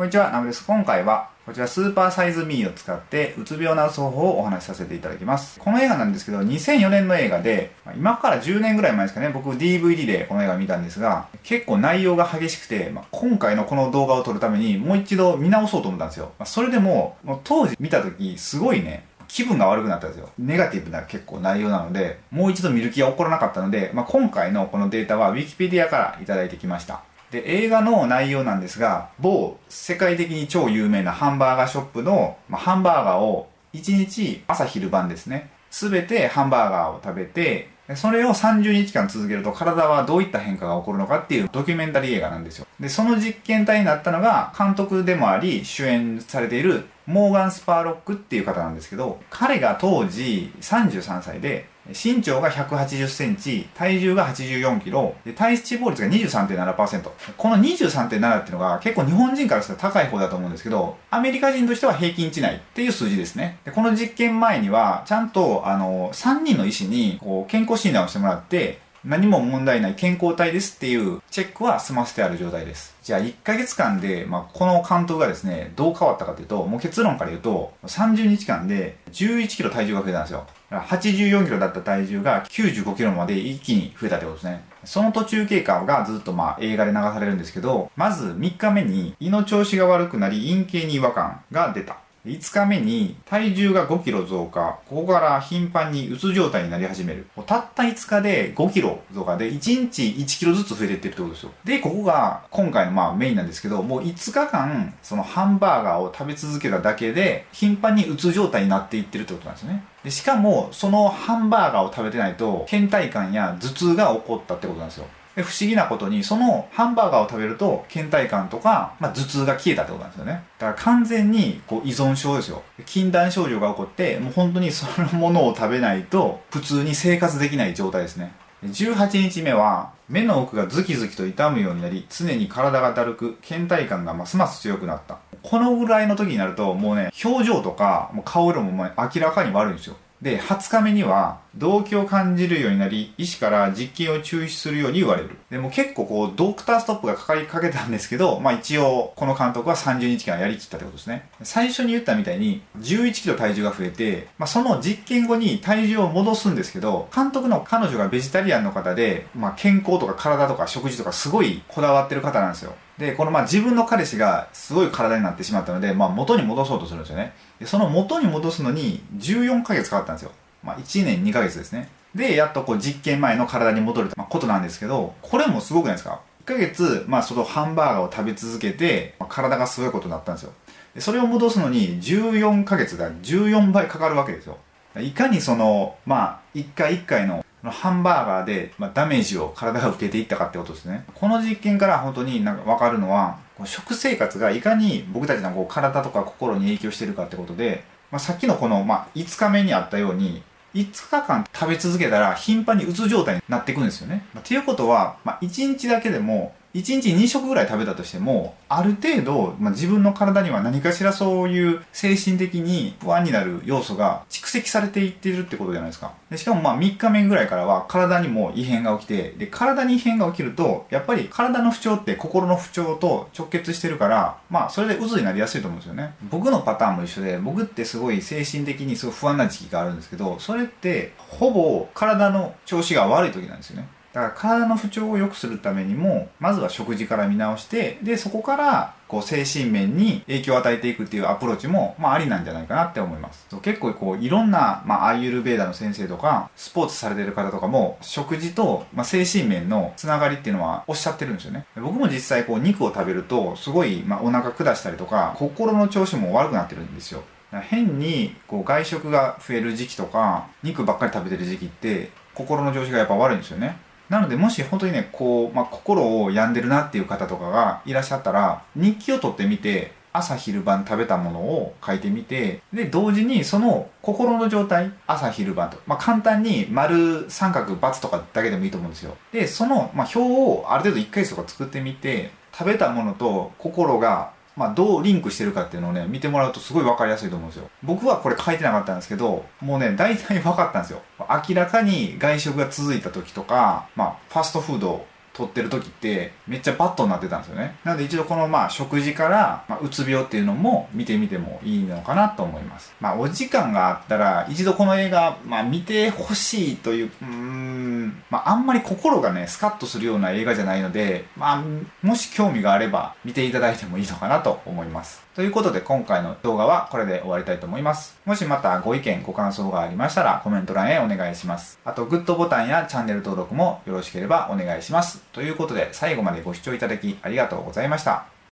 こんにちは、ナムです。今回は、こちらスーパーサイズミーを使って、うつ病治す方法をお話しさせていただきます。この映画なんですけど、2004年の映画で、今から10年ぐらい前ですかね、僕 DVD でこの映画見たんですが、結構内容が激しくて、まあ今回のこの動画を撮るためにもう一度見直そうと思ったんですよ。まあそれでも、もう当時見た時、すごいね、気分が悪くなったんですよ。ネガティブな結構内容なので、もう一度見る気が起こらなかったので、まあ、今回のこのデータは Wikipedia からいただいてきました。で、映画の内容なんですが、某世界的に超有名なハンバーガーショップの、まあ、ハンバーガーを1日朝昼晩ですね、すべてハンバーガーを食べて、それを30日間続けると体はどういった変化が起こるのかっていうドキュメンタリー映画なんですよ。で、その実験体になったのが監督でもあり主演されているモーガン・スパーロックっていう方なんですけど、彼が当時33歳で、身長が180センチ、体重が84キロ、で体脂肪率が23.7%。この23.7っていうのが結構日本人からしたら高い方だと思うんですけど、アメリカ人としては平均値内っていう数字ですね。でこの実験前には、ちゃんと、あの、3人の医師にこう健康診断をしてもらって、何も問題ない健康体ですっていうチェックは済ませてある状態です。じゃあ1ヶ月間で、まあ、この監督がですね、どう変わったかというと、もう結論から言うと、30日間で11キロ体重が増えたんですよ。84キロだった体重が95キロまで一気に増えたってことですね。その途中経過がずっとまあ映画で流されるんですけど、まず3日目に胃の調子が悪くなり陰茎に違和感が出た。5日目に体重が5キロ増加。ここから頻繁にうつ状態になり始める。たった5日で5キロ増加で1日1キロずつ増えてってるってことですよ。で、ここが今回のまあメインなんですけど、もう5日間そのハンバーガーを食べ続けただけで頻繁にうつ状態になっていってるってことなんですね。で、しかもそのハンバーガーを食べてないと倦怠感や頭痛が起こったってことなんですよ。で不思議なことに、そのハンバーガーを食べると、倦怠感とか、まあ、頭痛が消えたってことなんですよね。だから完全にこう依存症ですよ。禁断症状が起こって、もう本当にそのものを食べないと、普通に生活できない状態ですね。18日目は、目の奥がズキズキと痛むようになり、常に体がだるく、倦怠感がますます強くなった。このぐらいの時になると、もうね、表情とか、もう顔色も明らかに悪いんですよ。で、20日目には、動機を感じるようになり、医師から実験を中止するように言われる。でも結構こう、ドクターストップがかかりかけたんですけど、まあ一応、この監督は30日間やりきったってことですね。最初に言ったみたいに、11キロ体重が増えて、まあその実験後に体重を戻すんですけど、監督の彼女がベジタリアンの方で、まあ健康とか体とか食事とかすごいこだわってる方なんですよ。で、このまあ自分の彼氏がすごい体になってしまったので、まあ元に戻そうとするんですよね。で、その元に戻すのに14ヶ月かかったんですよ。まあ1年2ヶ月ですね。で、やっとこう実験前の体に戻るまことなんですけど、これもすごくないですか ?1 ヶ月、まあそのハンバーガーを食べ続けて、まあ、体がすごいことになったんですよ。でそれを戻すのに14ヶ月が14倍かかるわけですよ。いかにその、まあ、一回一回のハンバーガーで、まあ、ダメージを体が受けていったかってことですね。この実験から本当になんか分かるのは、食生活がいかに僕たちのこう体とか心に影響してるかってことで、まあ、さっきのこの、まあ、5日目にあったように、5日間食べ続けたら頻繁にうつ状態になっていくんですよね。まあ、ていうことは、まあ、1日だけでも1日2食ぐらい食べたとしても、ある程度、まあ、自分の体には何かしらそういう精神的に不安になる要素が蓄積されていってるってことじゃないですか。でしかもまあ3日目ぐらいからは体にも異変が起きて、で、体に異変が起きると、やっぱり体の不調って心の不調と直結してるから、まあそれで渦になりやすいと思うんですよね。僕のパターンも一緒で、僕ってすごい精神的にすごい不安な時期があるんですけど、それってほぼ体の調子が悪い時なんですよね。だから体の不調を良くするためにも、まずは食事から見直して、で、そこから、こう、精神面に影響を与えていくっていうアプローチも、まあ、ありなんじゃないかなって思います。結構、こう、いろんな、まあ、アーユルベーダの先生とか、スポーツされてる方とかも、食事と、まあ、精神面のつながりっていうのはおっしゃってるんですよね。僕も実際、こう、肉を食べると、すごい、まあ、お腹下したりとか、心の調子も悪くなってるんですよ。変にこう外食が増える時期とか肉ばっかり食べてる時期って心の調子がやっぱ悪いんですよねなのでもし本当にねこう、まあ、心を病んでるなっていう方とかがいらっしゃったら日記を取ってみて朝昼晩食べたものを書いてみてで同時にその心の状態朝昼晩と、まあ、簡単に丸三角×とかだけでもいいと思うんですよ。でその、まあ、表をある程度1ヶ月とか作ってみて食べたものと心がまあ、どうリンクしてるかっていうのをね、見てもらうとすごい分かりやすいと思うんですよ。僕はこれ書いてなかったんですけど、もうね、大体分かったんですよ。明らかに外食が続いた時とか、まあ、ファストフードを撮ってる時ってめっちゃバットになってたんですよね。なので一度このまあ食事から、まあ、うつ病っていうのも見てみてもいいのかなと思います。まあお時間があったら一度この映画、まあ見てほしいという、うーん、まああんまり心がね、スカッとするような映画じゃないので、まあもし興味があれば見ていただいてもいいのかなと思います。ということで今回の動画はこれで終わりたいと思います。もしまたご意見、ご感想がありましたらコメント欄へお願いします。あとグッドボタンやチャンネル登録もよろしければお願いします。ということで最後までご視聴いただきありがとうございました。